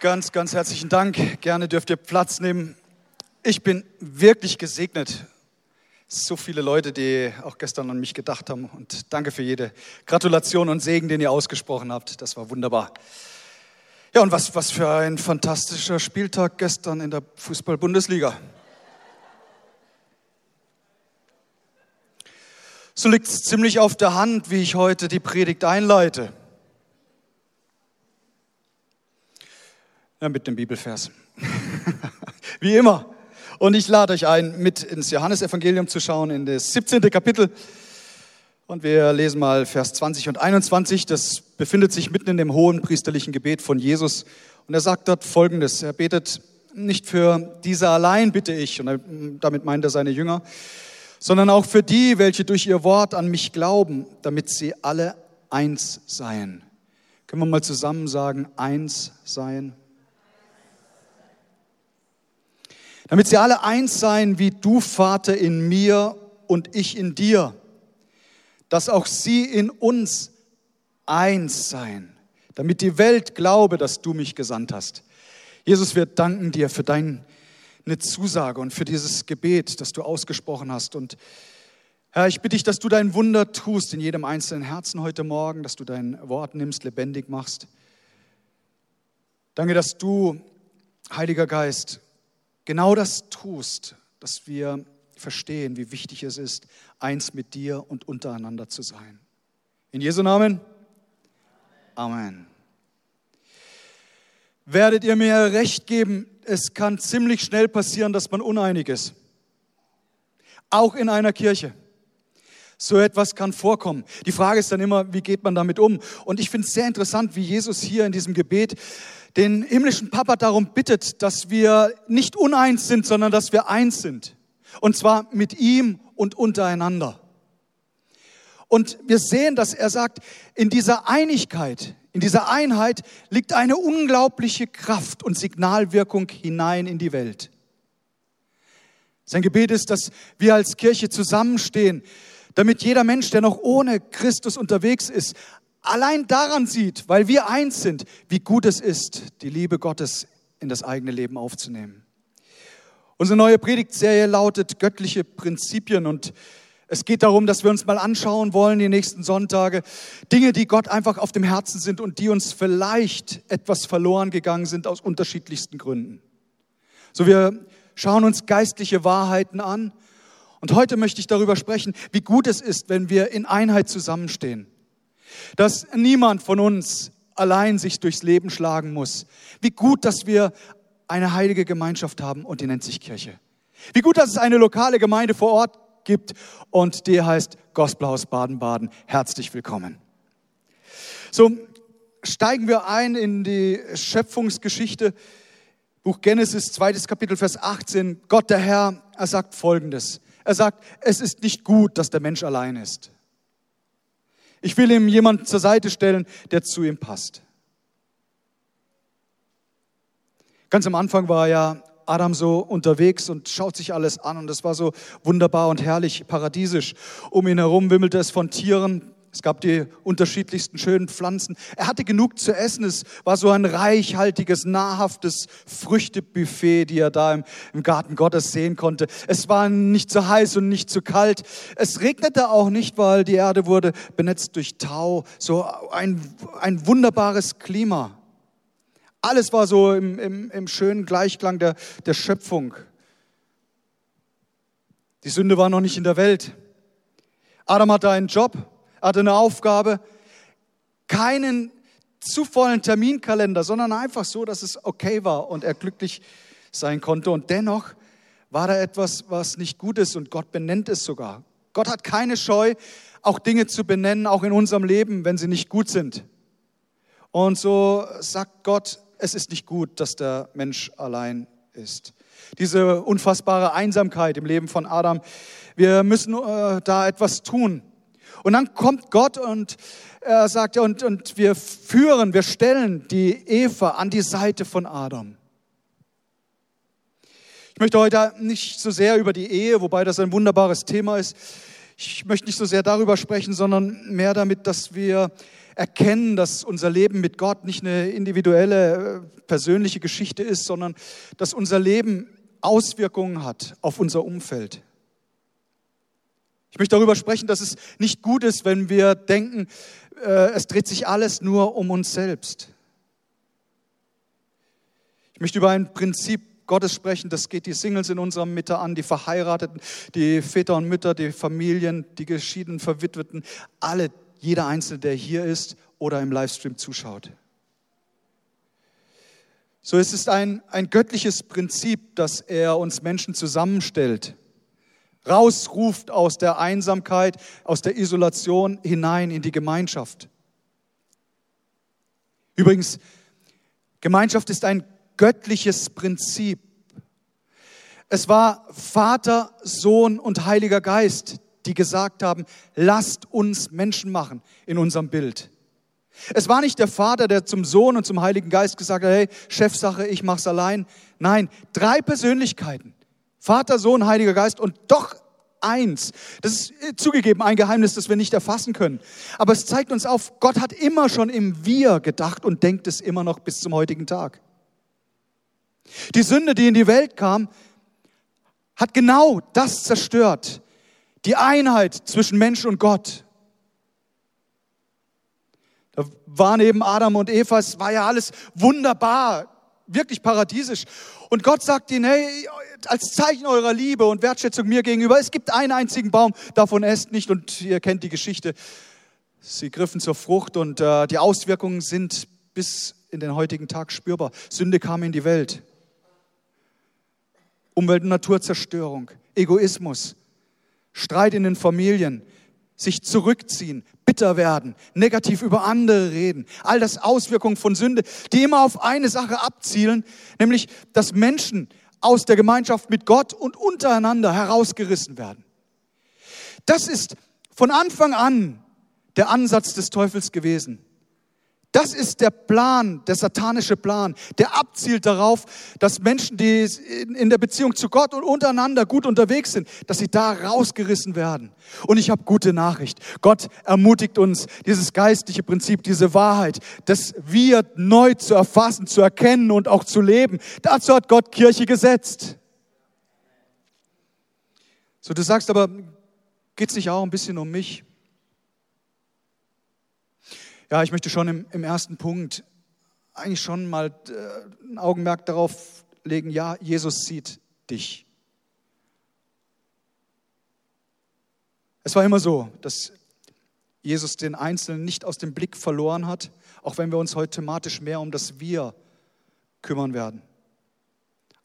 Ganz, ganz herzlichen Dank. Gerne dürft ihr Platz nehmen. Ich bin wirklich gesegnet. So viele Leute, die auch gestern an mich gedacht haben. Und danke für jede Gratulation und Segen, den ihr ausgesprochen habt. Das war wunderbar. Ja, und was, was für ein fantastischer Spieltag gestern in der Fußball-Bundesliga. So liegt es ziemlich auf der Hand, wie ich heute die Predigt einleite. Ja, mit dem Bibelvers. Wie immer. Und ich lade euch ein, mit ins Johannesevangelium zu schauen, in das 17. Kapitel. Und wir lesen mal Vers 20 und 21. Das befindet sich mitten in dem hohen priesterlichen Gebet von Jesus. Und er sagt dort Folgendes. Er betet nicht für diese allein, bitte ich, und damit meint er seine Jünger, sondern auch für die, welche durch ihr Wort an mich glauben, damit sie alle eins seien. Können wir mal zusammen sagen, eins seien? Damit sie alle eins seien, wie du, Vater, in mir und ich in dir, dass auch sie in uns eins seien, damit die Welt glaube, dass du mich gesandt hast. Jesus, wir danken dir für deine Zusage und für dieses Gebet, das du ausgesprochen hast. Und Herr, ich bitte dich, dass du dein Wunder tust in jedem einzelnen Herzen heute Morgen, dass du dein Wort nimmst, lebendig machst. Danke, dass du, Heiliger Geist, genau das tust, dass wir verstehen, wie wichtig es ist, eins mit dir und untereinander zu sein. In Jesu Namen. Amen. Werdet ihr mir recht geben, es kann ziemlich schnell passieren, dass man uneinig ist. Auch in einer Kirche. So etwas kann vorkommen. Die Frage ist dann immer, wie geht man damit um? Und ich finde es sehr interessant, wie Jesus hier in diesem Gebet den himmlischen Papa darum bittet, dass wir nicht uneins sind, sondern dass wir eins sind. Und zwar mit ihm und untereinander. Und wir sehen, dass er sagt, in dieser Einigkeit, in dieser Einheit liegt eine unglaubliche Kraft und Signalwirkung hinein in die Welt. Sein Gebet ist, dass wir als Kirche zusammenstehen, damit jeder Mensch, der noch ohne Christus unterwegs ist, allein daran sieht, weil wir eins sind, wie gut es ist, die Liebe Gottes in das eigene Leben aufzunehmen. Unsere neue Predigtserie lautet Göttliche Prinzipien und es geht darum, dass wir uns mal anschauen wollen, die nächsten Sonntage, Dinge, die Gott einfach auf dem Herzen sind und die uns vielleicht etwas verloren gegangen sind aus unterschiedlichsten Gründen. So, wir schauen uns geistliche Wahrheiten an und heute möchte ich darüber sprechen, wie gut es ist, wenn wir in Einheit zusammenstehen dass niemand von uns allein sich durchs Leben schlagen muss. Wie gut, dass wir eine heilige Gemeinschaft haben und die nennt sich Kirche. Wie gut, dass es eine lokale Gemeinde vor Ort gibt und die heißt Gospelhaus Baden-Baden. Herzlich willkommen. So steigen wir ein in die Schöpfungsgeschichte. Buch Genesis, zweites Kapitel, Vers 18. Gott der Herr, er sagt Folgendes. Er sagt, es ist nicht gut, dass der Mensch allein ist. Ich will ihm jemanden zur Seite stellen, der zu ihm passt. Ganz am Anfang war ja Adam so unterwegs und schaut sich alles an und es war so wunderbar und herrlich, paradiesisch. Um ihn herum wimmelte es von Tieren, es gab die unterschiedlichsten schönen Pflanzen. Er hatte genug zu essen. Es war so ein reichhaltiges, nahrhaftes Früchtebuffet, die er da im, im Garten Gottes sehen konnte. Es war nicht zu heiß und nicht zu kalt. Es regnete auch nicht, weil die Erde wurde benetzt durch Tau. So ein, ein wunderbares Klima. Alles war so im, im, im schönen Gleichklang der, der Schöpfung. Die Sünde war noch nicht in der Welt. Adam hatte einen Job hatte eine Aufgabe, keinen zu vollen Terminkalender, sondern einfach so, dass es okay war und er glücklich sein konnte. Und dennoch war da etwas, was nicht gut ist und Gott benennt es sogar. Gott hat keine Scheu, auch Dinge zu benennen, auch in unserem Leben, wenn sie nicht gut sind. Und so sagt Gott, es ist nicht gut, dass der Mensch allein ist. Diese unfassbare Einsamkeit im Leben von Adam, wir müssen äh, da etwas tun. Und dann kommt Gott und er sagt, und, und wir führen, wir stellen die Eva an die Seite von Adam. Ich möchte heute nicht so sehr über die Ehe, wobei das ein wunderbares Thema ist. Ich möchte nicht so sehr darüber sprechen, sondern mehr damit, dass wir erkennen, dass unser Leben mit Gott nicht eine individuelle, äh, persönliche Geschichte ist, sondern dass unser Leben Auswirkungen hat auf unser Umfeld. Ich möchte darüber sprechen, dass es nicht gut ist, wenn wir denken, äh, es dreht sich alles nur um uns selbst. Ich möchte über ein Prinzip Gottes sprechen, das geht die Singles in unserer Mitte an, die Verheirateten, die Väter und Mütter, die Familien, die geschiedenen, Verwitweten, alle, jeder Einzelne, der hier ist oder im Livestream zuschaut. So es ist ein, ein göttliches Prinzip, dass er uns Menschen zusammenstellt, rausruft aus der Einsamkeit, aus der Isolation hinein in die Gemeinschaft. Übrigens, Gemeinschaft ist ein göttliches Prinzip. Es war Vater, Sohn und Heiliger Geist, die gesagt haben, lasst uns Menschen machen in unserem Bild. Es war nicht der Vater, der zum Sohn und zum Heiligen Geist gesagt hat, hey, Chefsache, ich mach's allein. Nein, drei Persönlichkeiten. Vater, Sohn, Heiliger Geist und doch eins. Das ist äh, zugegeben ein Geheimnis, das wir nicht erfassen können. Aber es zeigt uns auf, Gott hat immer schon im Wir gedacht und denkt es immer noch bis zum heutigen Tag. Die Sünde, die in die Welt kam, hat genau das zerstört. Die Einheit zwischen Mensch und Gott. Da waren eben Adam und Eva, es war ja alles wunderbar, wirklich paradiesisch. Und Gott sagt ihnen, hey, als Zeichen eurer Liebe und Wertschätzung mir gegenüber, es gibt einen einzigen Baum, davon esst nicht. Und ihr kennt die Geschichte. Sie griffen zur Frucht und äh, die Auswirkungen sind bis in den heutigen Tag spürbar. Sünde kam in die Welt. Umwelt- und Naturzerstörung, Egoismus, Streit in den Familien, sich zurückziehen, bitter werden, negativ über andere reden. All das Auswirkungen von Sünde, die immer auf eine Sache abzielen, nämlich, dass Menschen aus der Gemeinschaft mit Gott und untereinander herausgerissen werden. Das ist von Anfang an der Ansatz des Teufels gewesen. Das ist der Plan, der satanische Plan, der abzielt darauf, dass Menschen, die in der Beziehung zu Gott und untereinander gut unterwegs sind, dass sie da rausgerissen werden. Und ich habe gute Nachricht. Gott ermutigt uns, dieses geistliche Prinzip, diese Wahrheit, das wir neu zu erfassen, zu erkennen und auch zu leben. Dazu hat Gott Kirche gesetzt. So, du sagst aber, geht es nicht auch ein bisschen um mich? Ja, ich möchte schon im, im ersten Punkt eigentlich schon mal äh, ein Augenmerk darauf legen, ja, Jesus sieht dich. Es war immer so, dass Jesus den Einzelnen nicht aus dem Blick verloren hat, auch wenn wir uns heute thematisch mehr um das Wir kümmern werden.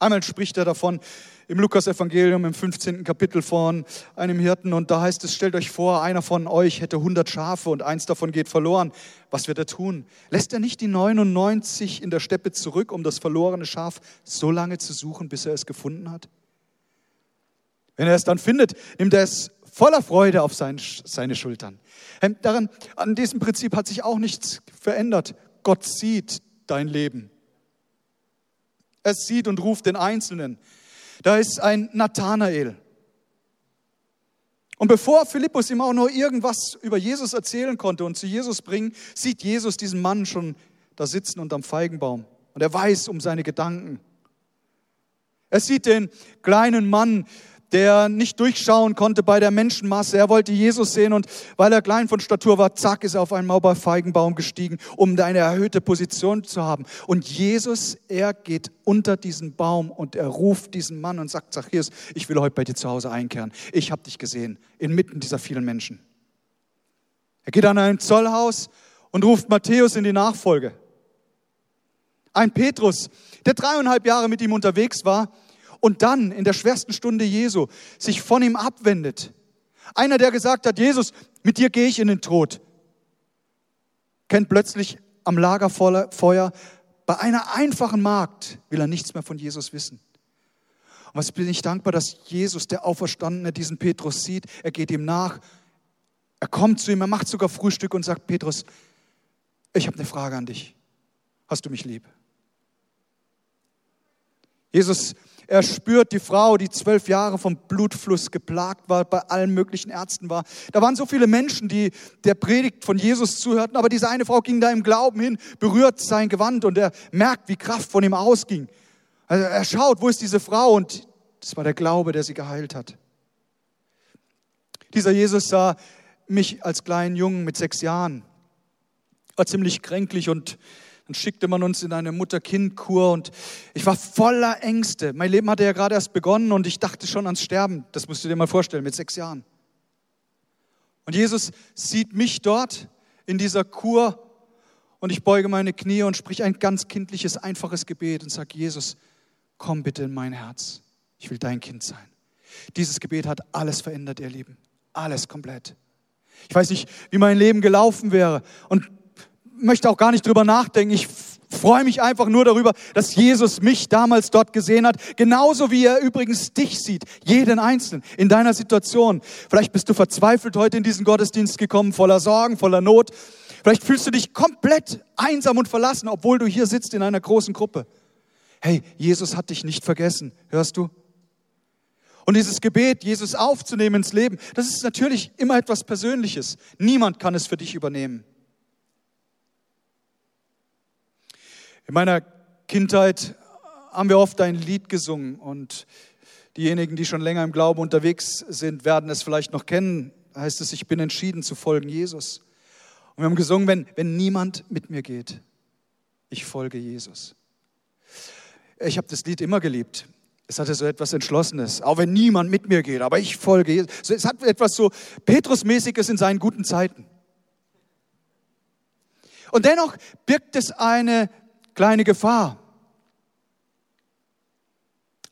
Einmal spricht er davon im Lukas-Evangelium im 15. Kapitel von einem Hirten und da heißt es, stellt euch vor, einer von euch hätte 100 Schafe und eins davon geht verloren. Was wird er tun? Lässt er nicht die 99 in der Steppe zurück, um das verlorene Schaf so lange zu suchen, bis er es gefunden hat? Wenn er es dann findet, nimmt er es voller Freude auf sein, seine Schultern. Daran, an diesem Prinzip hat sich auch nichts verändert. Gott sieht dein Leben. Er sieht und ruft den Einzelnen. Da ist ein Nathanael. Und bevor Philippus ihm auch nur irgendwas über Jesus erzählen konnte und zu Jesus bringen, sieht Jesus diesen Mann schon da sitzen unterm Feigenbaum. Und er weiß um seine Gedanken. Er sieht den kleinen Mann, der nicht durchschauen konnte bei der Menschenmasse. Er wollte Jesus sehen und weil er klein von Statur war, zack, ist er auf einen Maulbeerfeigenbaum gestiegen, um eine erhöhte Position zu haben. Und Jesus, er geht unter diesen Baum und er ruft diesen Mann und sagt, Zachäus, ich will heute bei dir zu Hause einkehren. Ich habe dich gesehen, inmitten dieser vielen Menschen. Er geht an ein Zollhaus und ruft Matthäus in die Nachfolge. Ein Petrus, der dreieinhalb Jahre mit ihm unterwegs war, und dann in der schwersten Stunde Jesu sich von ihm abwendet. Einer, der gesagt hat, Jesus, mit dir gehe ich in den Tod, kennt plötzlich am Lagerfeuer, bei einer einfachen Magd will er nichts mehr von Jesus wissen. Und was bin ich dankbar, dass Jesus, der Auferstandene, diesen Petrus sieht. Er geht ihm nach. Er kommt zu ihm, er macht sogar Frühstück und sagt, Petrus, ich habe eine Frage an dich. Hast du mich lieb? Jesus, er spürt die Frau, die zwölf Jahre vom Blutfluss geplagt war, bei allen möglichen Ärzten war. Da waren so viele Menschen, die der Predigt von Jesus zuhörten, aber diese eine Frau ging da im Glauben hin, berührt sein Gewand und er merkt, wie Kraft von ihm ausging. Also er schaut, wo ist diese Frau und das war der Glaube, der sie geheilt hat. Dieser Jesus sah mich als kleinen Jungen mit sechs Jahren, war ziemlich kränklich und dann schickte man uns in eine Mutter-Kind-Kur und ich war voller Ängste. Mein Leben hatte ja gerade erst begonnen und ich dachte schon ans Sterben. Das musst du dir mal vorstellen, mit sechs Jahren. Und Jesus sieht mich dort in dieser Kur und ich beuge meine Knie und sprich ein ganz kindliches, einfaches Gebet und sage, Jesus, komm bitte in mein Herz. Ich will dein Kind sein. Dieses Gebet hat alles verändert, ihr Lieben. Alles komplett. Ich weiß nicht, wie mein Leben gelaufen wäre und möchte auch gar nicht drüber nachdenken. Ich freue mich einfach nur darüber, dass Jesus mich damals dort gesehen hat, genauso wie er übrigens dich sieht, jeden Einzelnen in deiner Situation. Vielleicht bist du verzweifelt heute in diesen Gottesdienst gekommen, voller Sorgen, voller Not. Vielleicht fühlst du dich komplett einsam und verlassen, obwohl du hier sitzt in einer großen Gruppe. Hey, Jesus hat dich nicht vergessen, hörst du? Und dieses Gebet, Jesus aufzunehmen ins Leben, das ist natürlich immer etwas Persönliches. Niemand kann es für dich übernehmen. In meiner Kindheit haben wir oft ein Lied gesungen und diejenigen, die schon länger im Glauben unterwegs sind, werden es vielleicht noch kennen. Da heißt es, ich bin entschieden zu folgen Jesus. Und wir haben gesungen, wenn, wenn niemand mit mir geht, ich folge Jesus. Ich habe das Lied immer geliebt. Es hatte so etwas Entschlossenes, auch wenn niemand mit mir geht, aber ich folge Jesus. Es hat etwas so Petrusmäßiges in seinen guten Zeiten. Und dennoch birgt es eine kleine Gefahr.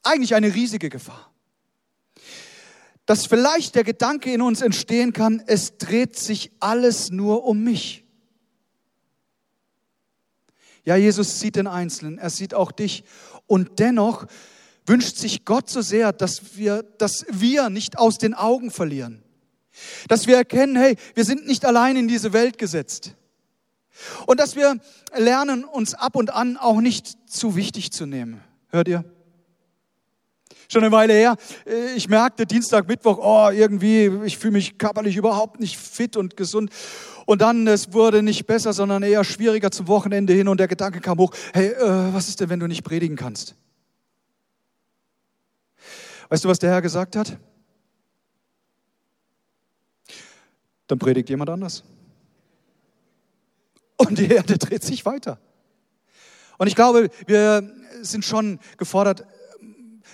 Eigentlich eine riesige Gefahr. Dass vielleicht der Gedanke in uns entstehen kann, es dreht sich alles nur um mich. Ja, Jesus sieht den Einzelnen, er sieht auch dich. Und dennoch wünscht sich Gott so sehr, dass wir, dass wir nicht aus den Augen verlieren. Dass wir erkennen, hey, wir sind nicht allein in diese Welt gesetzt. Und dass wir lernen, uns ab und an auch nicht zu wichtig zu nehmen. Hört ihr? Schon eine Weile her, äh, ich merkte Dienstag, Mittwoch, oh, irgendwie, ich fühle mich körperlich überhaupt nicht fit und gesund. Und dann, es wurde nicht besser, sondern eher schwieriger zum Wochenende hin und der Gedanke kam hoch, hey, äh, was ist denn, wenn du nicht predigen kannst? Weißt du, was der Herr gesagt hat? Dann predigt jemand anders. Und die Erde dreht sich weiter. Und ich glaube, wir sind schon gefordert,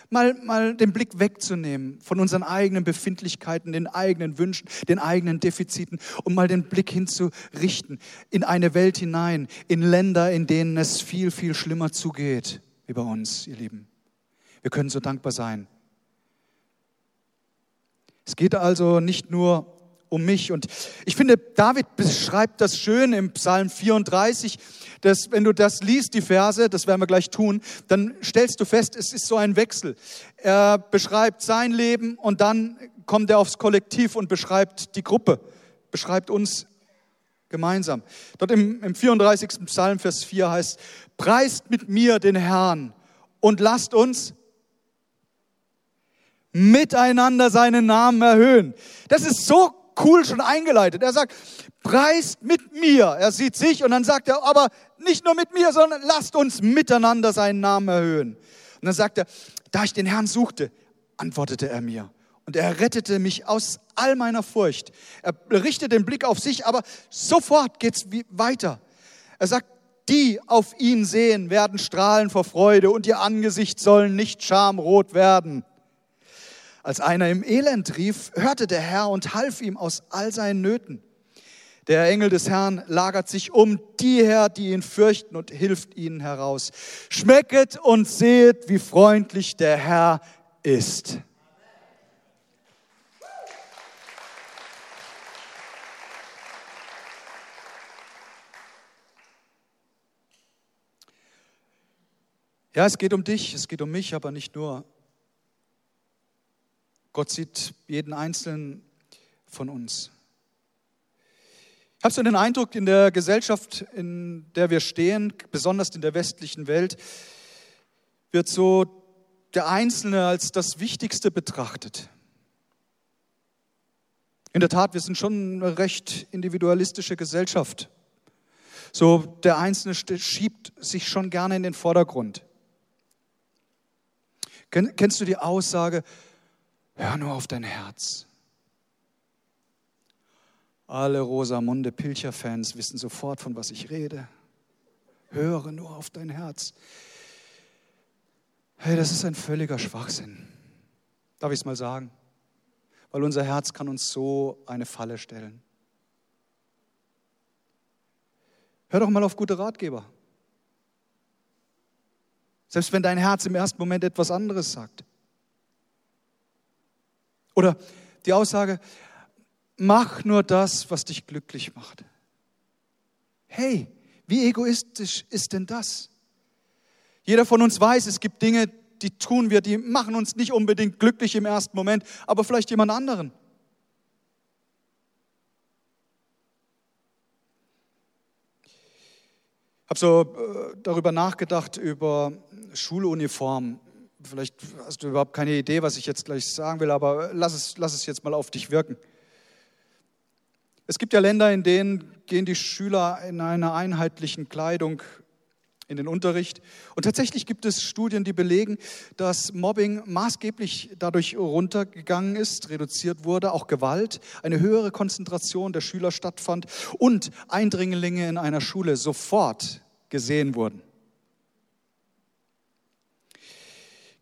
mal, mal den Blick wegzunehmen von unseren eigenen Befindlichkeiten, den eigenen Wünschen, den eigenen Defiziten und mal den Blick hinzurichten in eine Welt hinein, in Länder, in denen es viel, viel schlimmer zugeht wie bei uns, ihr Lieben. Wir können so dankbar sein. Es geht also nicht nur um mich. Und ich finde, David beschreibt das schön im Psalm 34, dass wenn du das liest, die Verse, das werden wir gleich tun, dann stellst du fest, es ist so ein Wechsel. Er beschreibt sein Leben und dann kommt er aufs Kollektiv und beschreibt die Gruppe, beschreibt uns gemeinsam. Dort im, im 34. Psalm, Vers 4 heißt, preist mit mir den Herrn und lasst uns miteinander seinen Namen erhöhen. Das ist so cool schon eingeleitet. Er sagt, preist mit mir. Er sieht sich und dann sagt er, aber nicht nur mit mir, sondern lasst uns miteinander seinen Namen erhöhen. Und dann sagt er, da ich den Herrn suchte, antwortete er mir. Und er rettete mich aus all meiner Furcht. Er richtet den Blick auf sich, aber sofort geht's weiter. Er sagt, die auf ihn sehen, werden strahlen vor Freude und ihr Angesicht sollen nicht schamrot werden. Als einer im Elend rief, hörte der Herr und half ihm aus all seinen Nöten. Der Engel des Herrn lagert sich um die her, die ihn fürchten und hilft ihnen heraus. Schmecket und sehet, wie freundlich der Herr ist. Ja, es geht um dich, es geht um mich, aber nicht nur. Gott sieht jeden einzelnen von uns. Hast du den Eindruck, in der Gesellschaft, in der wir stehen, besonders in der westlichen Welt, wird so der Einzelne als das Wichtigste betrachtet. In der Tat, wir sind schon eine recht individualistische Gesellschaft. So, der Einzelne schiebt sich schon gerne in den Vordergrund. Kennst du die Aussage, hör nur auf dein Herz? Alle Rosamunde Pilcher-Fans wissen sofort, von was ich rede. Höre nur auf dein Herz. Hey, das ist ein völliger Schwachsinn. Darf ich es mal sagen? Weil unser Herz kann uns so eine Falle stellen. Hör doch mal auf gute Ratgeber. Selbst wenn dein Herz im ersten Moment etwas anderes sagt. Oder die Aussage, mach nur das, was dich glücklich macht. Hey, wie egoistisch ist denn das? Jeder von uns weiß, es gibt Dinge, die tun wir, die machen uns nicht unbedingt glücklich im ersten Moment, aber vielleicht jemand anderen. Ich habe so äh, darüber nachgedacht, über Schuluniform. Vielleicht hast du überhaupt keine Idee, was ich jetzt gleich sagen will, aber lass es, lass es jetzt mal auf dich wirken. Es gibt ja Länder, in denen gehen die Schüler in einer einheitlichen Kleidung in den Unterricht. Und tatsächlich gibt es Studien, die belegen, dass Mobbing maßgeblich dadurch runtergegangen ist, reduziert wurde, auch Gewalt, eine höhere Konzentration der Schüler stattfand und Eindringlinge in einer Schule sofort gesehen wurden.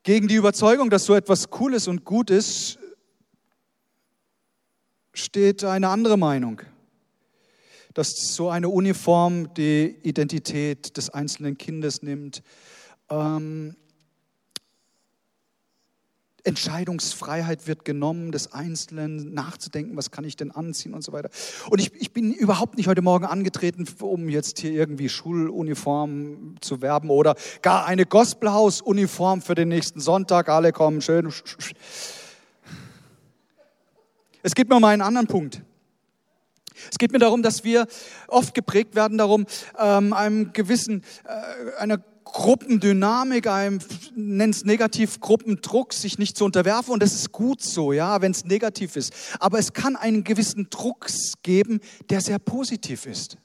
Gegen die Überzeugung, dass so etwas Cooles und gut ist, steht eine andere Meinung dass so eine Uniform die Identität des einzelnen Kindes nimmt. Ähm, Entscheidungsfreiheit wird genommen, des Einzelnen nachzudenken, was kann ich denn anziehen und so weiter. Und ich, ich bin überhaupt nicht heute Morgen angetreten, um jetzt hier irgendwie Schuluniform zu werben oder gar eine Gospelhaus-Uniform für den nächsten Sonntag. Alle kommen schön. Es geht mir um einen anderen Punkt. Es geht mir darum, dass wir oft geprägt werden darum, ähm, einem gewissen, äh, einer Gruppendynamik, einem, nenn es negativ, Gruppendruck, sich nicht zu unterwerfen. Und das ist gut so, ja, wenn es negativ ist. Aber es kann einen gewissen Druck geben, der sehr positiv ist.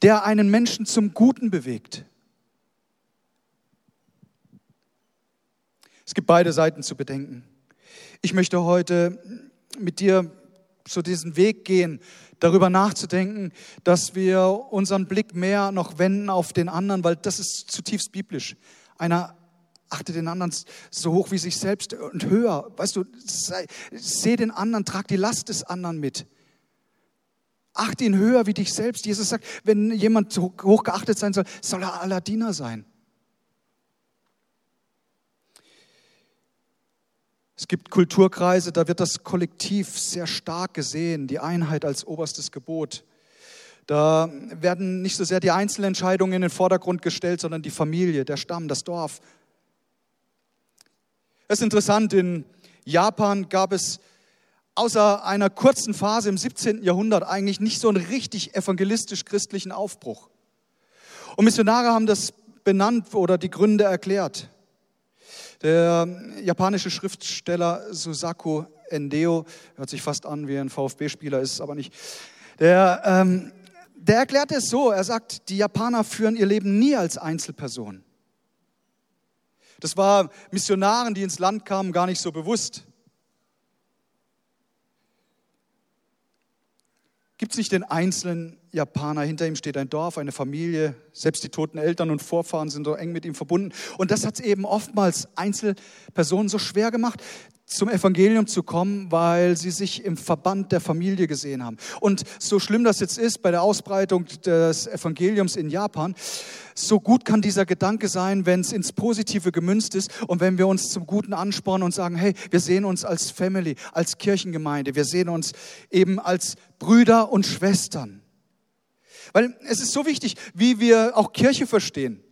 Der einen Menschen zum Guten bewegt. Es gibt beide Seiten zu bedenken. Ich möchte heute mit dir so diesen Weg gehen, darüber nachzudenken, dass wir unseren Blick mehr noch wenden auf den anderen, weil das ist zutiefst biblisch. Einer achtet den anderen so hoch wie sich selbst und höher. Weißt du, seh den anderen, trag die Last des anderen mit. Achte ihn höher wie dich selbst. Jesus sagt, wenn jemand hoch geachtet sein soll, soll er aller Diener sein. Es gibt Kulturkreise, da wird das Kollektiv sehr stark gesehen, die Einheit als oberstes Gebot. Da werden nicht so sehr die Einzelentscheidungen in den Vordergrund gestellt, sondern die Familie, der Stamm, das Dorf. Es ist interessant, in Japan gab es außer einer kurzen Phase im 17. Jahrhundert eigentlich nicht so einen richtig evangelistisch-christlichen Aufbruch. Und Missionare haben das benannt oder die Gründe erklärt. Der japanische Schriftsteller Susaku Endeo, hört sich fast an wie ein VfB-Spieler, ist es aber nicht. Der, ähm, der erklärt es so, er sagt, die Japaner führen ihr Leben nie als Einzelperson. Das war Missionaren, die ins Land kamen, gar nicht so bewusst. Gibt es nicht den einzelnen Japaner, hinter ihm steht ein Dorf, eine Familie, selbst die toten Eltern und Vorfahren sind so eng mit ihm verbunden. Und das hat es eben oftmals Einzelpersonen so schwer gemacht, zum Evangelium zu kommen, weil sie sich im Verband der Familie gesehen haben. Und so schlimm das jetzt ist bei der Ausbreitung des Evangeliums in Japan, so gut kann dieser Gedanke sein, wenn es ins Positive gemünzt ist und wenn wir uns zum Guten anspornen und sagen, hey, wir sehen uns als Family, als Kirchengemeinde, wir sehen uns eben als Brüder und Schwestern. Weil es ist so wichtig, wie wir auch Kirche verstehen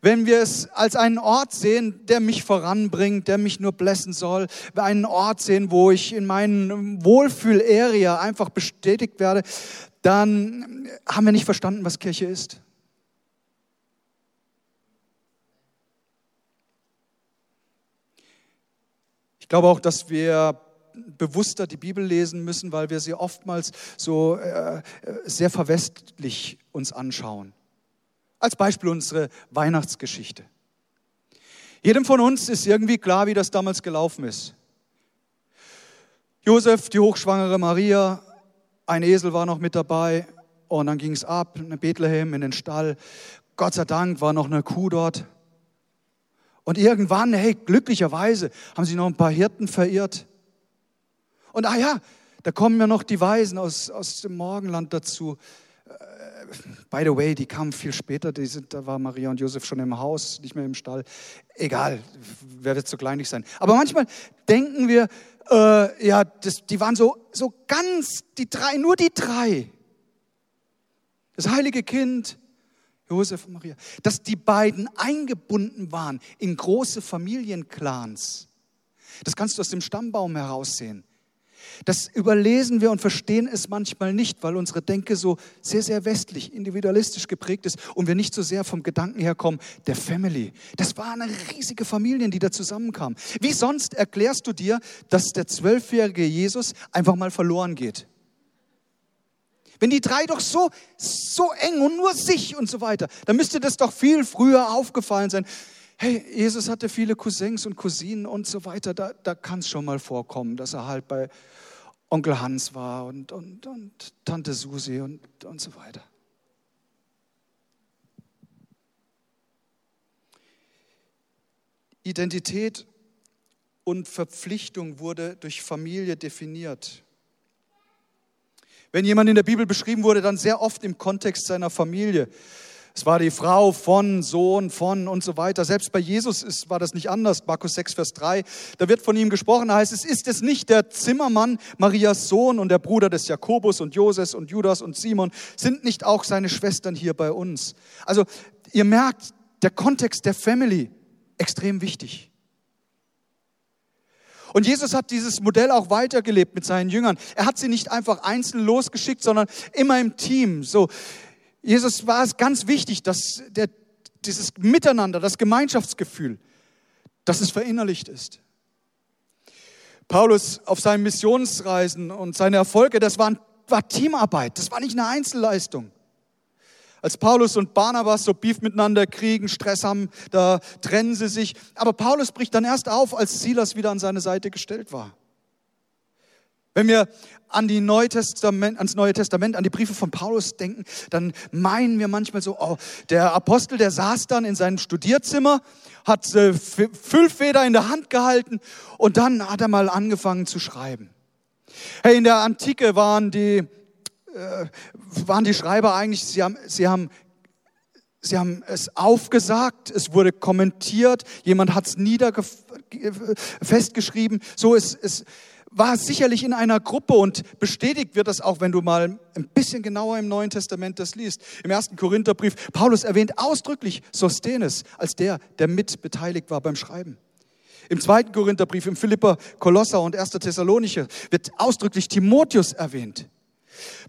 wenn wir es als einen Ort sehen, der mich voranbringt, der mich nur blessen soll, einen Ort sehen, wo ich in meinen Wohlfühl-Area einfach bestätigt werde, dann haben wir nicht verstanden, was Kirche ist. Ich glaube auch, dass wir bewusster die Bibel lesen müssen, weil wir sie oftmals so äh, sehr verwestlich uns anschauen. Als Beispiel unsere Weihnachtsgeschichte. Jedem von uns ist irgendwie klar, wie das damals gelaufen ist. Josef, die hochschwangere Maria, ein Esel war noch mit dabei und dann ging es ab in Bethlehem in den Stall. Gott sei Dank war noch eine Kuh dort. Und irgendwann, hey, glücklicherweise haben sich noch ein paar Hirten verirrt. Und ah ja, da kommen ja noch die Weisen aus, aus dem Morgenland dazu. Äh, by the way, die kamen viel später, die sind, da war Maria und Josef schon im Haus, nicht mehr im Stall. Egal, wer wird so kleinlich sein. Aber manchmal denken wir, äh, ja, das, die waren so, so ganz, die drei, nur die drei. Das heilige Kind, Josef und Maria, dass die beiden eingebunden waren in große Familienclans. Das kannst du aus dem Stammbaum heraussehen. Das überlesen wir und verstehen es manchmal nicht, weil unsere Denke so sehr, sehr westlich, individualistisch geprägt ist und wir nicht so sehr vom Gedanken herkommen, der Family. Das war eine riesige Familie, die da zusammenkam. Wie sonst erklärst du dir, dass der zwölfjährige Jesus einfach mal verloren geht? Wenn die drei doch so, so eng und nur sich und so weiter, dann müsste das doch viel früher aufgefallen sein. Hey, Jesus hatte viele Cousins und Cousinen und so weiter. Da, da kann es schon mal vorkommen, dass er halt bei Onkel Hans war und, und, und Tante Susi und, und so weiter. Identität und Verpflichtung wurde durch Familie definiert. Wenn jemand in der Bibel beschrieben wurde, dann sehr oft im Kontext seiner Familie. Es war die Frau von, Sohn von und so weiter. Selbst bei Jesus ist, war das nicht anders. Markus 6, Vers 3. Da wird von ihm gesprochen, da heißt es, ist es nicht der Zimmermann, Marias Sohn und der Bruder des Jakobus und Joses und Judas und Simon? Sind nicht auch seine Schwestern hier bei uns? Also ihr merkt, der Kontext der Family, extrem wichtig. Und Jesus hat dieses Modell auch weitergelebt mit seinen Jüngern. Er hat sie nicht einfach einzeln losgeschickt, sondern immer im Team. So, Jesus war es ganz wichtig, dass der, dieses Miteinander, das Gemeinschaftsgefühl, dass es verinnerlicht ist. Paulus auf seinen Missionsreisen und seine Erfolge, das war, war Teamarbeit, das war nicht eine Einzelleistung. Als Paulus und Barnabas so Beef miteinander kriegen, Stress haben, da trennen sie sich. Aber Paulus bricht dann erst auf, als Silas wieder an seine Seite gestellt war. Wenn wir an die Neue Testament, ans Neue Testament, an die Briefe von Paulus denken, dann meinen wir manchmal so, oh, der Apostel, der saß dann in seinem Studierzimmer, hat äh, Füllfeder in der Hand gehalten und dann hat er mal angefangen zu schreiben. Hey, in der Antike waren die, äh, waren die Schreiber eigentlich, sie haben, sie haben Sie haben es aufgesagt, es wurde kommentiert, jemand hat es festgeschrieben. So, es, es, war sicherlich in einer Gruppe und bestätigt wird das auch, wenn du mal ein bisschen genauer im Neuen Testament das liest. Im ersten Korintherbrief, Paulus erwähnt ausdrücklich Sosthenes als der, der mit beteiligt war beim Schreiben. Im zweiten Korintherbrief, im Philipper, Kolosser und 1. Thessalonicher wird ausdrücklich Timotheus erwähnt.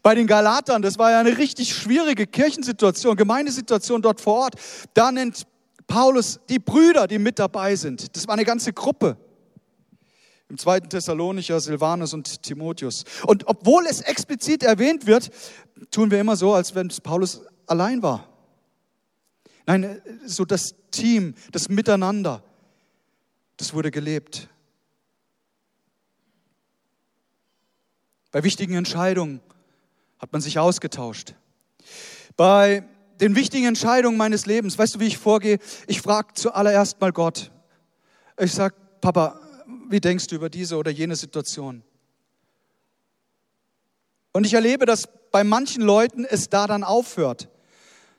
Bei den Galatern, das war ja eine richtig schwierige Kirchensituation, Gemeindesituation dort vor Ort. Da nennt Paulus die Brüder, die mit dabei sind. Das war eine ganze Gruppe im zweiten Thessalonicher Silvanus und Timotheus. Und obwohl es explizit erwähnt wird, tun wir immer so, als wenn Paulus allein war. Nein, so das Team, das Miteinander, das wurde gelebt. Bei wichtigen Entscheidungen hat man sich ausgetauscht. Bei den wichtigen Entscheidungen meines Lebens, weißt du, wie ich vorgehe? Ich frage zuallererst mal Gott. Ich sage, Papa, wie denkst du über diese oder jene Situation? Und ich erlebe, dass bei manchen Leuten es da dann aufhört.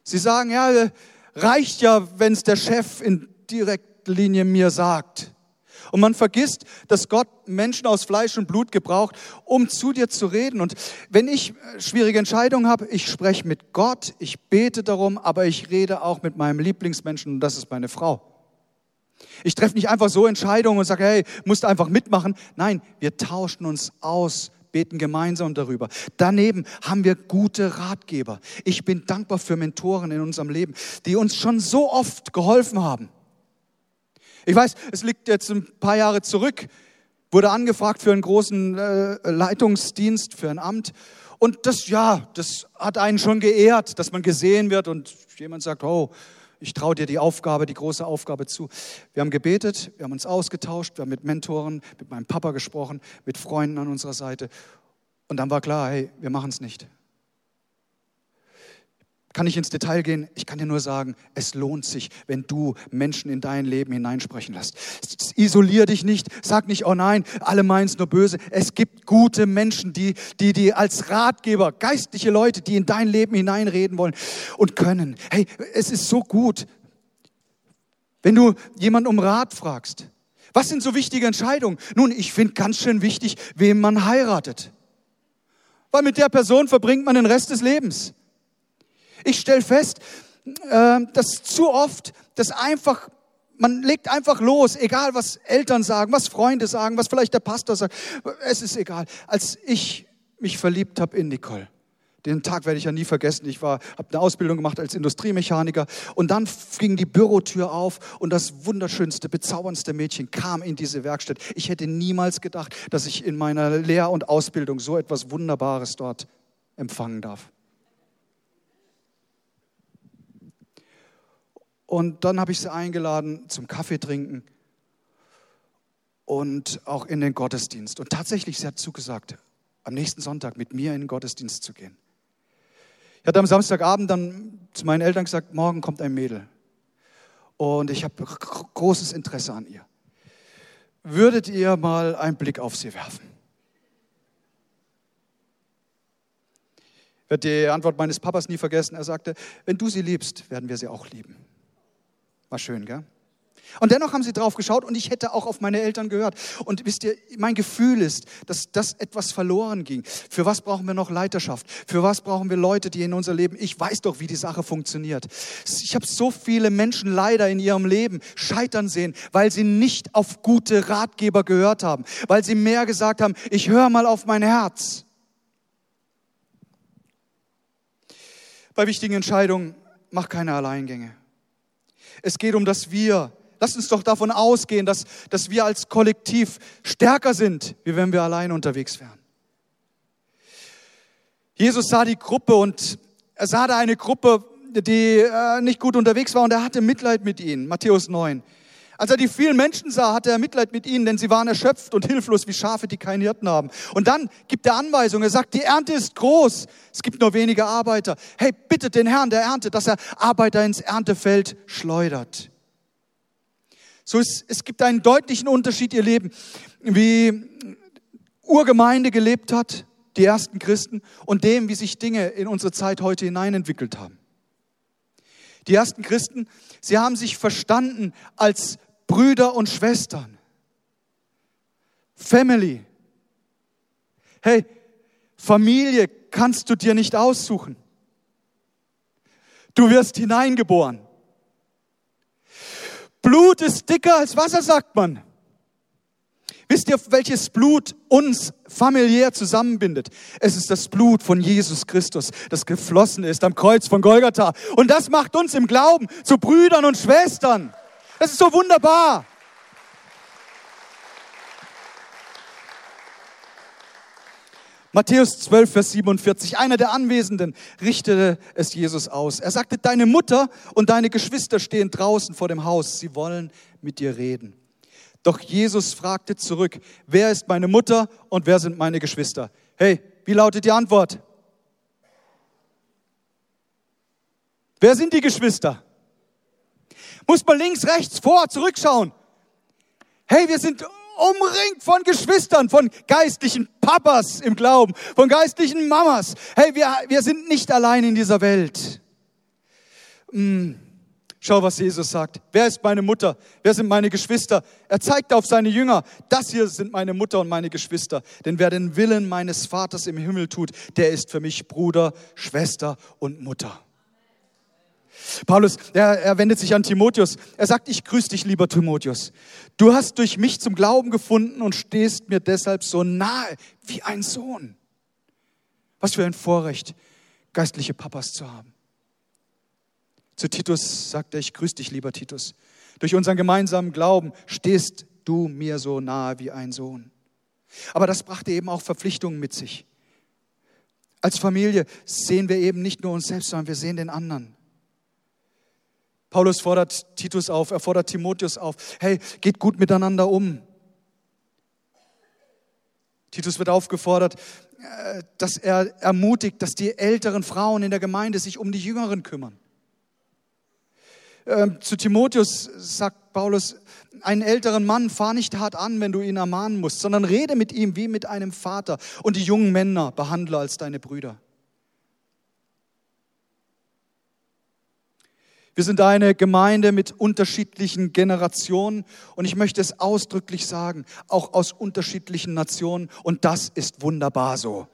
Sie sagen, ja, reicht ja, wenn es der Chef in direkter Linie mir sagt. Und man vergisst, dass Gott Menschen aus Fleisch und Blut gebraucht, um zu dir zu reden. Und wenn ich schwierige Entscheidungen habe, ich spreche mit Gott, ich bete darum, aber ich rede auch mit meinem Lieblingsmenschen und das ist meine Frau. Ich treffe nicht einfach so Entscheidungen und sage, hey, musst einfach mitmachen. Nein, wir tauschen uns aus, beten gemeinsam darüber. Daneben haben wir gute Ratgeber. Ich bin dankbar für Mentoren in unserem Leben, die uns schon so oft geholfen haben. Ich weiß, es liegt jetzt ein paar Jahre zurück. wurde angefragt für einen großen äh, Leitungsdienst, für ein Amt. Und das, ja, das hat einen schon geehrt, dass man gesehen wird und jemand sagt, oh, ich traue dir die Aufgabe, die große Aufgabe zu. Wir haben gebetet, wir haben uns ausgetauscht, wir haben mit Mentoren, mit meinem Papa gesprochen, mit Freunden an unserer Seite. Und dann war klar, hey, wir machen es nicht. Kann ich ins Detail gehen? Ich kann dir nur sagen, es lohnt sich, wenn du Menschen in dein Leben hineinsprechen lässt. Isolier dich nicht, sag nicht, oh nein, alle meinen es nur böse. Es gibt gute Menschen, die, die, die als Ratgeber, geistliche Leute, die in dein Leben hineinreden wollen und können. Hey, es ist so gut, wenn du jemanden um Rat fragst. Was sind so wichtige Entscheidungen? Nun, ich finde ganz schön wichtig, wem man heiratet. Weil mit der Person verbringt man den Rest des Lebens. Ich stelle fest, äh, dass zu oft das einfach, man legt einfach los, egal was Eltern sagen, was Freunde sagen, was vielleicht der Pastor sagt, es ist egal. Als ich mich verliebt habe in Nicole, den Tag werde ich ja nie vergessen. Ich habe eine Ausbildung gemacht als Industriemechaniker und dann ging die Bürotür auf und das wunderschönste, bezauberndste Mädchen kam in diese Werkstatt. Ich hätte niemals gedacht, dass ich in meiner Lehr- und Ausbildung so etwas Wunderbares dort empfangen darf. Und dann habe ich sie eingeladen zum Kaffee trinken und auch in den Gottesdienst. Und tatsächlich, sie hat zugesagt, am nächsten Sonntag mit mir in den Gottesdienst zu gehen. Ich hatte am Samstagabend dann zu meinen Eltern gesagt, morgen kommt ein Mädel. Und ich habe großes Interesse an ihr. Würdet ihr mal einen Blick auf sie werfen? Ich werde die Antwort meines Papas nie vergessen. Er sagte, wenn du sie liebst, werden wir sie auch lieben. War schön, gell? Und dennoch haben sie drauf geschaut und ich hätte auch auf meine Eltern gehört. Und wisst ihr, mein Gefühl ist, dass das etwas verloren ging. Für was brauchen wir noch Leiterschaft? Für was brauchen wir Leute, die in unser Leben, ich weiß doch, wie die Sache funktioniert. Ich habe so viele Menschen leider in ihrem Leben scheitern sehen, weil sie nicht auf gute Ratgeber gehört haben, weil sie mehr gesagt haben, ich höre mal auf mein Herz. Bei wichtigen Entscheidungen mach keine Alleingänge. Es geht um das Wir. Lasst uns doch davon ausgehen, dass, dass wir als Kollektiv stärker sind, wie wenn wir allein unterwegs wären. Jesus sah die Gruppe und er sah da eine Gruppe, die äh, nicht gut unterwegs war und er hatte Mitleid mit ihnen. Matthäus 9. Als er die vielen Menschen sah, hatte er Mitleid mit ihnen, denn sie waren erschöpft und hilflos wie Schafe, die keinen Hirten haben. Und dann gibt er Anweisungen. Er sagt, die Ernte ist groß, es gibt nur wenige Arbeiter. Hey, bittet den Herrn der Ernte, dass er Arbeiter ins Erntefeld schleudert. So es, es gibt einen deutlichen Unterschied, ihr Leben, wie Urgemeinde gelebt hat, die ersten Christen, und dem, wie sich Dinge in unsere Zeit heute hineinentwickelt haben. Die ersten Christen, sie haben sich verstanden als Brüder und Schwestern. Family. Hey, Familie kannst du dir nicht aussuchen. Du wirst hineingeboren. Blut ist dicker als Wasser, sagt man. Wisst ihr, welches Blut uns familiär zusammenbindet? Es ist das Blut von Jesus Christus, das geflossen ist am Kreuz von Golgatha. Und das macht uns im Glauben zu Brüdern und Schwestern. Das ist so wunderbar. Matthäus 12, Vers 47. Einer der Anwesenden richtete es Jesus aus. Er sagte, deine Mutter und deine Geschwister stehen draußen vor dem Haus. Sie wollen mit dir reden. Doch Jesus fragte zurück, wer ist meine Mutter und wer sind meine Geschwister? Hey, wie lautet die Antwort? Wer sind die Geschwister? Muss man links, rechts, vor, zurückschauen. Hey, wir sind umringt von Geschwistern, von geistlichen Papas im Glauben, von geistlichen Mamas. Hey, wir, wir sind nicht allein in dieser Welt. Hm. Schau, was Jesus sagt. Wer ist meine Mutter? Wer sind meine Geschwister? Er zeigt auf seine Jünger. Das hier sind meine Mutter und meine Geschwister. Denn wer den Willen meines Vaters im Himmel tut, der ist für mich Bruder, Schwester und Mutter. Paulus, er, er wendet sich an Timotheus. Er sagt, ich grüße dich, lieber Timotheus. Du hast durch mich zum Glauben gefunden und stehst mir deshalb so nahe wie ein Sohn. Was für ein Vorrecht, geistliche Papas zu haben. Zu Titus sagt er, ich grüße dich, lieber Titus. Durch unseren gemeinsamen Glauben stehst du mir so nahe wie ein Sohn. Aber das brachte eben auch Verpflichtungen mit sich. Als Familie sehen wir eben nicht nur uns selbst, sondern wir sehen den anderen. Paulus fordert Titus auf, er fordert Timotheus auf, hey, geht gut miteinander um. Titus wird aufgefordert, äh, dass er ermutigt, dass die älteren Frauen in der Gemeinde sich um die Jüngeren kümmern. Ähm, zu Timotheus sagt Paulus, einen älteren Mann fahr nicht hart an, wenn du ihn ermahnen musst, sondern rede mit ihm wie mit einem Vater und die jungen Männer behandle als deine Brüder. Wir sind eine Gemeinde mit unterschiedlichen Generationen und ich möchte es ausdrücklich sagen, auch aus unterschiedlichen Nationen und das ist wunderbar so.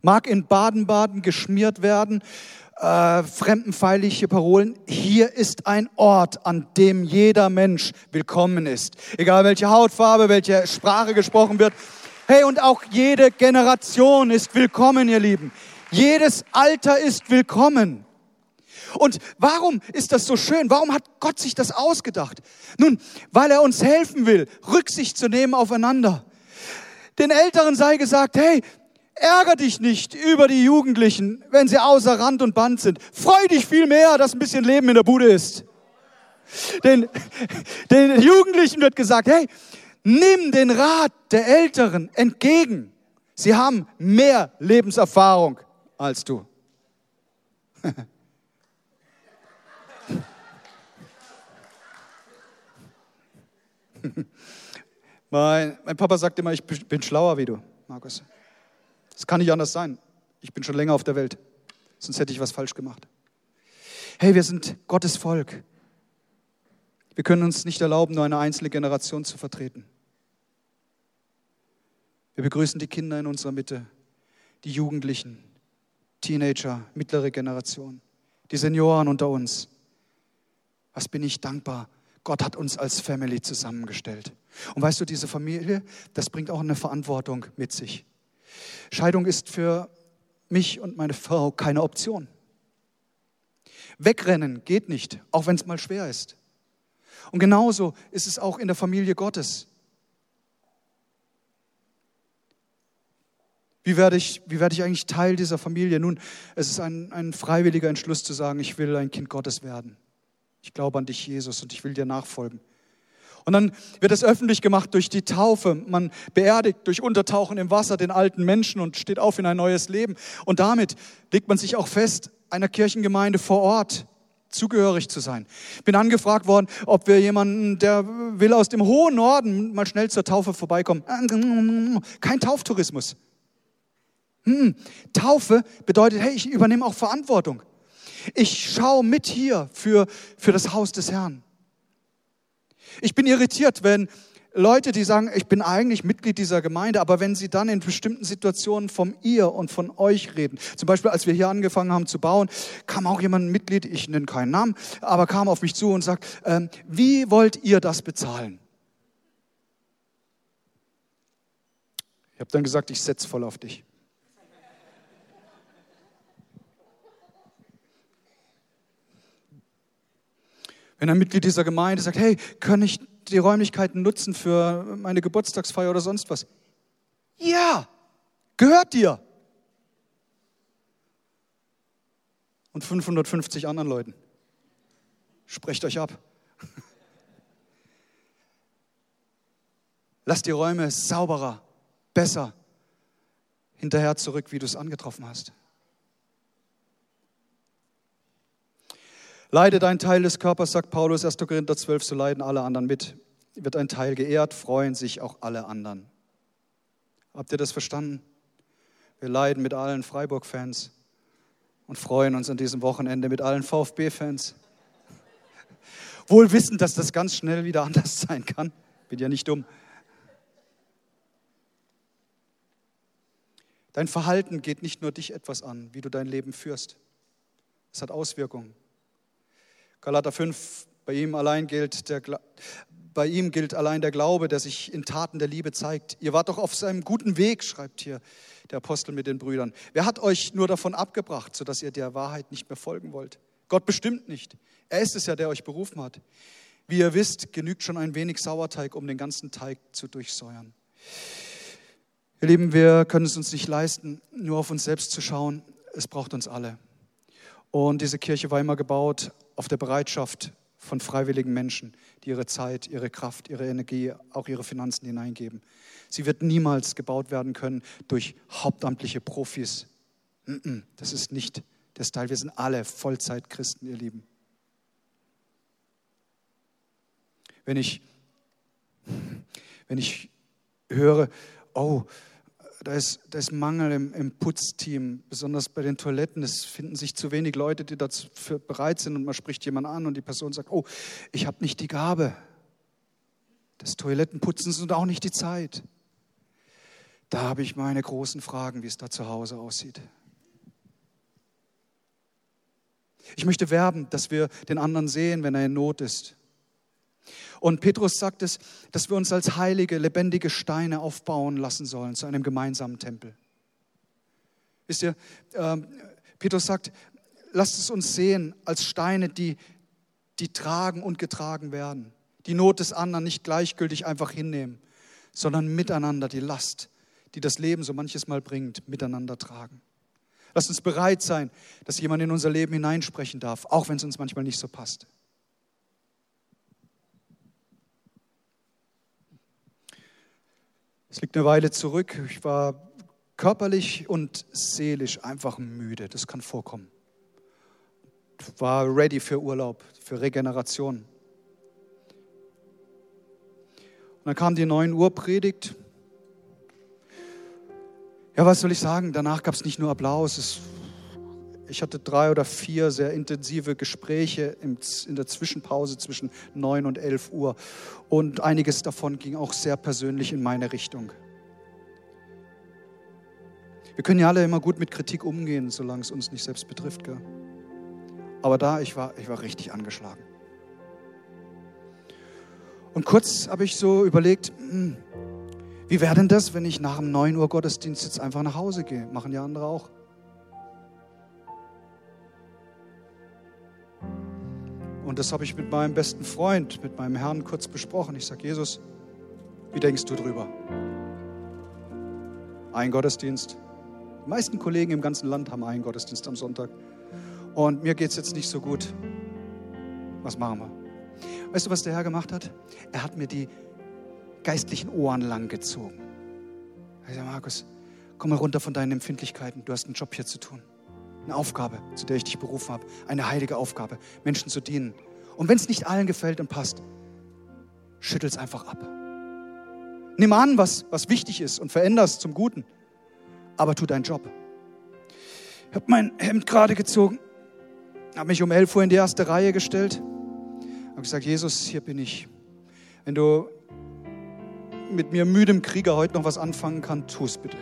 Mag in Baden-Baden geschmiert werden, äh, fremdenfeindliche Parolen. Hier ist ein Ort, an dem jeder Mensch willkommen ist. Egal welche Hautfarbe, welche Sprache gesprochen wird. Hey, und auch jede Generation ist willkommen, ihr Lieben. Jedes Alter ist willkommen. Und warum ist das so schön? Warum hat Gott sich das ausgedacht? Nun, weil er uns helfen will, Rücksicht zu nehmen aufeinander. Den Älteren sei gesagt, hey, ärger dich nicht über die Jugendlichen, wenn sie außer Rand und Band sind. Freu dich viel mehr, dass ein bisschen Leben in der Bude ist. Den, den Jugendlichen wird gesagt, hey, nimm den Rat der Älteren entgegen. Sie haben mehr Lebenserfahrung als du. Mein, mein Papa sagt immer, ich bin schlauer wie du, Markus. Das kann nicht anders sein. Ich bin schon länger auf der Welt. Sonst hätte ich was falsch gemacht. Hey, wir sind Gottes Volk. Wir können uns nicht erlauben, nur eine einzelne Generation zu vertreten. Wir begrüßen die Kinder in unserer Mitte, die Jugendlichen, Teenager, mittlere Generation, die Senioren unter uns. Was bin ich dankbar, Gott hat uns als Family zusammengestellt. Und weißt du, diese Familie, das bringt auch eine Verantwortung mit sich. Scheidung ist für mich und meine Frau keine Option. Wegrennen geht nicht, auch wenn es mal schwer ist. Und genauso ist es auch in der Familie Gottes. Wie werde ich, wie werde ich eigentlich Teil dieser Familie? Nun, es ist ein, ein freiwilliger Entschluss zu sagen, ich will ein Kind Gottes werden. Ich glaube an dich, Jesus, und ich will dir nachfolgen. Und dann wird es öffentlich gemacht durch die Taufe. Man beerdigt durch Untertauchen im Wasser den alten Menschen und steht auf in ein neues Leben. Und damit legt man sich auch fest, einer Kirchengemeinde vor Ort zugehörig zu sein. Ich bin angefragt worden, ob wir jemanden, der will aus dem hohen Norden mal schnell zur Taufe vorbeikommen. Kein Tauftourismus. Hm. Taufe bedeutet, hey, ich übernehme auch Verantwortung. Ich schaue mit hier für, für das Haus des Herrn. Ich bin irritiert, wenn Leute, die sagen, ich bin eigentlich Mitglied dieser Gemeinde, aber wenn sie dann in bestimmten Situationen vom ihr und von euch reden, zum Beispiel als wir hier angefangen haben zu bauen, kam auch jemand, Mitglied, ich nenne keinen Namen, aber kam auf mich zu und sagt, ähm, wie wollt ihr das bezahlen? Ich habe dann gesagt, ich setze voll auf dich. Wenn ein Mitglied dieser Gemeinde sagt, hey, kann ich die Räumlichkeiten nutzen für meine Geburtstagsfeier oder sonst was? Ja, gehört dir. Und 550 anderen Leuten. Sprecht euch ab. Lasst die Räume sauberer, besser hinterher zurück, wie du es angetroffen hast. Leide dein Teil des Körpers, sagt Paulus 1. Korinther 12, so leiden alle anderen mit. Wird ein Teil geehrt, freuen sich auch alle anderen. Habt ihr das verstanden? Wir leiden mit allen Freiburg-Fans und freuen uns an diesem Wochenende mit allen VfB-Fans. Wohl wissend, dass das ganz schnell wieder anders sein kann. Bin ja nicht dumm. Dein Verhalten geht nicht nur dich etwas an, wie du dein Leben führst. Es hat Auswirkungen. Galater 5, bei ihm allein gilt der, bei ihm gilt allein der Glaube, der sich in Taten der Liebe zeigt. Ihr wart doch auf seinem guten Weg, schreibt hier der Apostel mit den Brüdern. Wer hat euch nur davon abgebracht, sodass ihr der Wahrheit nicht mehr folgen wollt? Gott bestimmt nicht. Er ist es ja, der euch berufen hat. Wie ihr wisst, genügt schon ein wenig Sauerteig, um den ganzen Teig zu durchsäuern. Ihr Lieben, wir können es uns nicht leisten, nur auf uns selbst zu schauen. Es braucht uns alle. Und diese Kirche war immer gebaut auf der Bereitschaft von freiwilligen Menschen, die ihre Zeit, ihre Kraft, ihre Energie, auch ihre Finanzen hineingeben. Sie wird niemals gebaut werden können durch hauptamtliche Profis. Das ist nicht der Style. Wir sind alle Vollzeitchristen, ihr Lieben. Wenn ich, wenn ich höre, oh, da ist, da ist Mangel im, im Putzteam, besonders bei den Toiletten. Es finden sich zu wenig Leute, die dafür bereit sind und man spricht jemand an und die Person sagt, oh, ich habe nicht die Gabe des Toilettenputzens und auch nicht die Zeit. Da habe ich meine großen Fragen, wie es da zu Hause aussieht. Ich möchte werben, dass wir den anderen sehen, wenn er in Not ist. Und Petrus sagt es, dass wir uns als heilige, lebendige Steine aufbauen lassen sollen zu einem gemeinsamen Tempel. Wisst ihr, äh, Petrus sagt, lasst es uns sehen als Steine, die, die tragen und getragen werden. Die Not des anderen nicht gleichgültig einfach hinnehmen, sondern miteinander die Last, die das Leben so manches Mal bringt, miteinander tragen. Lasst uns bereit sein, dass jemand in unser Leben hineinsprechen darf, auch wenn es uns manchmal nicht so passt. Es liegt eine Weile zurück. Ich war körperlich und seelisch einfach müde. Das kann vorkommen. War ready für Urlaub, für Regeneration. Und dann kam die 9 Uhr Predigt. Ja, was soll ich sagen? Danach gab es nicht nur Applaus. Es ich hatte drei oder vier sehr intensive Gespräche in der Zwischenpause zwischen neun und elf Uhr. Und einiges davon ging auch sehr persönlich in meine Richtung. Wir können ja alle immer gut mit Kritik umgehen, solange es uns nicht selbst betrifft. Gell? Aber da, ich war, ich war richtig angeschlagen. Und kurz habe ich so überlegt, hm, wie wäre denn das, wenn ich nach dem 9 Uhr Gottesdienst jetzt einfach nach Hause gehe? Machen ja andere auch. Und das habe ich mit meinem besten Freund, mit meinem Herrn kurz besprochen. Ich sage, Jesus, wie denkst du drüber? Ein Gottesdienst. Die meisten Kollegen im ganzen Land haben einen Gottesdienst am Sonntag. Und mir geht es jetzt nicht so gut. Was machen wir? Weißt du, was der Herr gemacht hat? Er hat mir die geistlichen Ohren lang gezogen. Ich sage, Markus, komm mal runter von deinen Empfindlichkeiten. Du hast einen Job hier zu tun eine Aufgabe, zu der ich dich berufen habe. Eine heilige Aufgabe, Menschen zu dienen. Und wenn es nicht allen gefällt und passt, schüttel es einfach ab. Nimm an, was, was wichtig ist und veränder es zum Guten. Aber tu deinen Job. Ich habe mein Hemd gerade gezogen, habe mich um 11 Uhr in die erste Reihe gestellt, habe gesagt, Jesus, hier bin ich. Wenn du mit mir müdem Krieger heute noch was anfangen kannst, tu es bitte.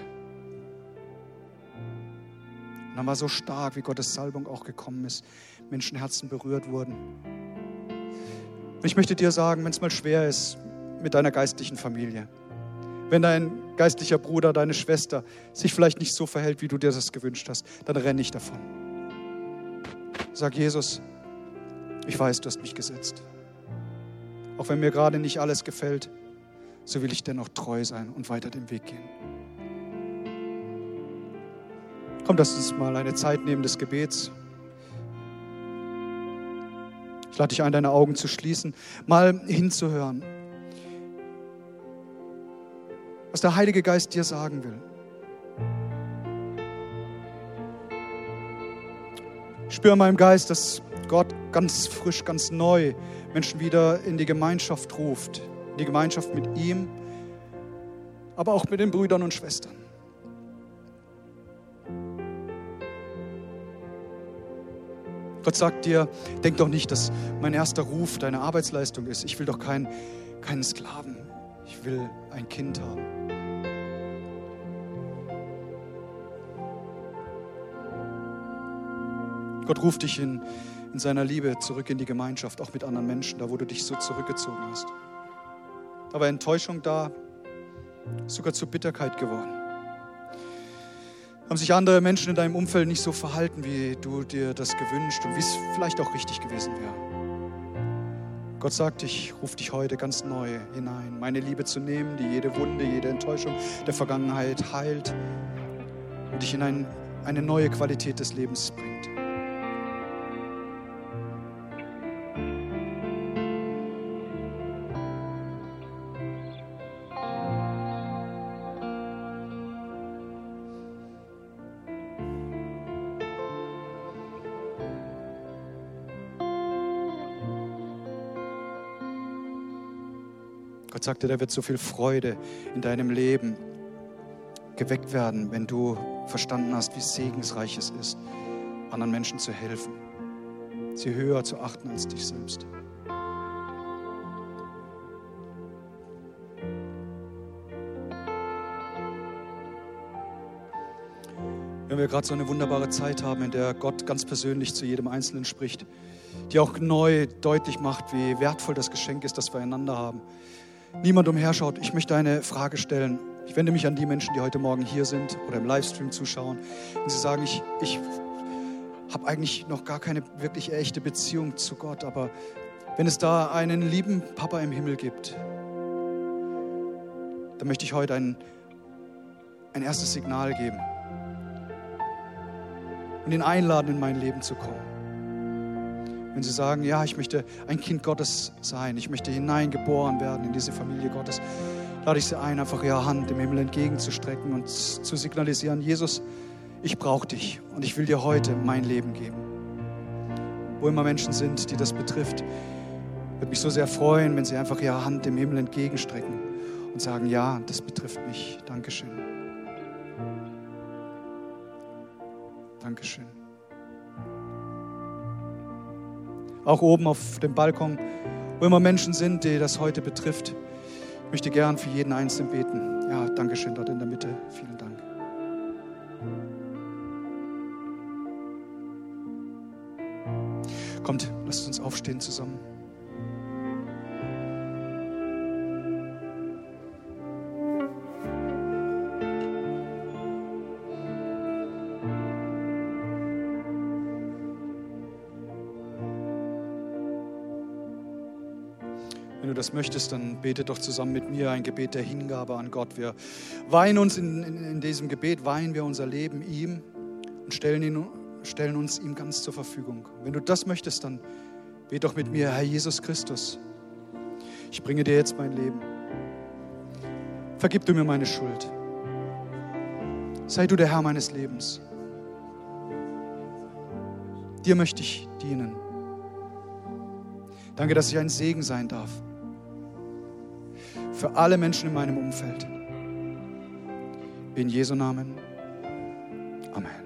Und dann war so stark, wie Gottes Salbung auch gekommen ist, Menschenherzen berührt wurden. Und ich möchte dir sagen, wenn es mal schwer ist mit deiner geistlichen Familie, wenn dein geistlicher Bruder, deine Schwester sich vielleicht nicht so verhält, wie du dir das gewünscht hast, dann renn nicht davon. Sag Jesus, ich weiß, du hast mich gesetzt. Auch wenn mir gerade nicht alles gefällt, so will ich dennoch treu sein und weiter den Weg gehen. Komm, lass uns mal eine Zeit nehmen des Gebets. Ich lade dich ein, deine Augen zu schließen, mal hinzuhören, was der Heilige Geist dir sagen will. Ich spüre in meinem Geist, dass Gott ganz frisch, ganz neu Menschen wieder in die Gemeinschaft ruft, in die Gemeinschaft mit ihm, aber auch mit den Brüdern und Schwestern. Gott sagt dir, denk doch nicht, dass mein erster Ruf deine Arbeitsleistung ist. Ich will doch keinen, keinen Sklaven. Ich will ein Kind haben. Gott ruft dich in, in seiner Liebe zurück in die Gemeinschaft, auch mit anderen Menschen, da wo du dich so zurückgezogen hast. Da war Enttäuschung da, sogar zur Bitterkeit geworden. Haben sich andere Menschen in deinem Umfeld nicht so verhalten, wie du dir das gewünscht und wie es vielleicht auch richtig gewesen wäre? Gott sagt, ich rufe dich heute ganz neu hinein, meine Liebe zu nehmen, die jede Wunde, jede Enttäuschung der Vergangenheit heilt und dich in ein, eine neue Qualität des Lebens bringt. Gott sagte, da wird so viel Freude in deinem Leben geweckt werden, wenn du verstanden hast, wie segensreich es ist, anderen Menschen zu helfen, sie höher zu achten als dich selbst. Wenn wir gerade so eine wunderbare Zeit haben, in der Gott ganz persönlich zu jedem Einzelnen spricht, die auch neu deutlich macht, wie wertvoll das Geschenk ist, das wir einander haben, niemand umherschaut, ich möchte eine Frage stellen. Ich wende mich an die Menschen, die heute Morgen hier sind oder im Livestream zuschauen. Und sie sagen, ich, ich habe eigentlich noch gar keine wirklich echte Beziehung zu Gott, aber wenn es da einen lieben Papa im Himmel gibt, dann möchte ich heute ein, ein erstes Signal geben und ihn einladen, in mein Leben zu kommen. Wenn Sie sagen, ja, ich möchte ein Kind Gottes sein, ich möchte hineingeboren werden in diese Familie Gottes, lade ich Sie ein, einfach Ihre Hand im Himmel entgegenzustrecken und zu signalisieren, Jesus, ich brauche dich und ich will dir heute mein Leben geben. Wo immer Menschen sind, die das betrifft, würde mich so sehr freuen, wenn Sie einfach Ihre Hand im Himmel entgegenstrecken und sagen, ja, das betrifft mich. Dankeschön. Dankeschön. Auch oben auf dem Balkon, wo immer Menschen sind, die das heute betrifft. Ich möchte gern für jeden Einzelnen beten. Ja, Dankeschön dort in der Mitte. Vielen Dank. Kommt, lasst uns aufstehen zusammen. Möchtest, dann bete doch zusammen mit mir ein Gebet der Hingabe an Gott. Wir weihen uns in, in, in diesem Gebet, weihen wir unser Leben ihm und stellen, ihn, stellen uns ihm ganz zur Verfügung. Wenn du das möchtest, dann bete doch mit mir, Herr Jesus Christus, ich bringe dir jetzt mein Leben. Vergib du mir meine Schuld. Sei du der Herr meines Lebens. Dir möchte ich dienen. Danke, dass ich ein Segen sein darf für alle Menschen in meinem Umfeld. In Jesu Namen. Amen.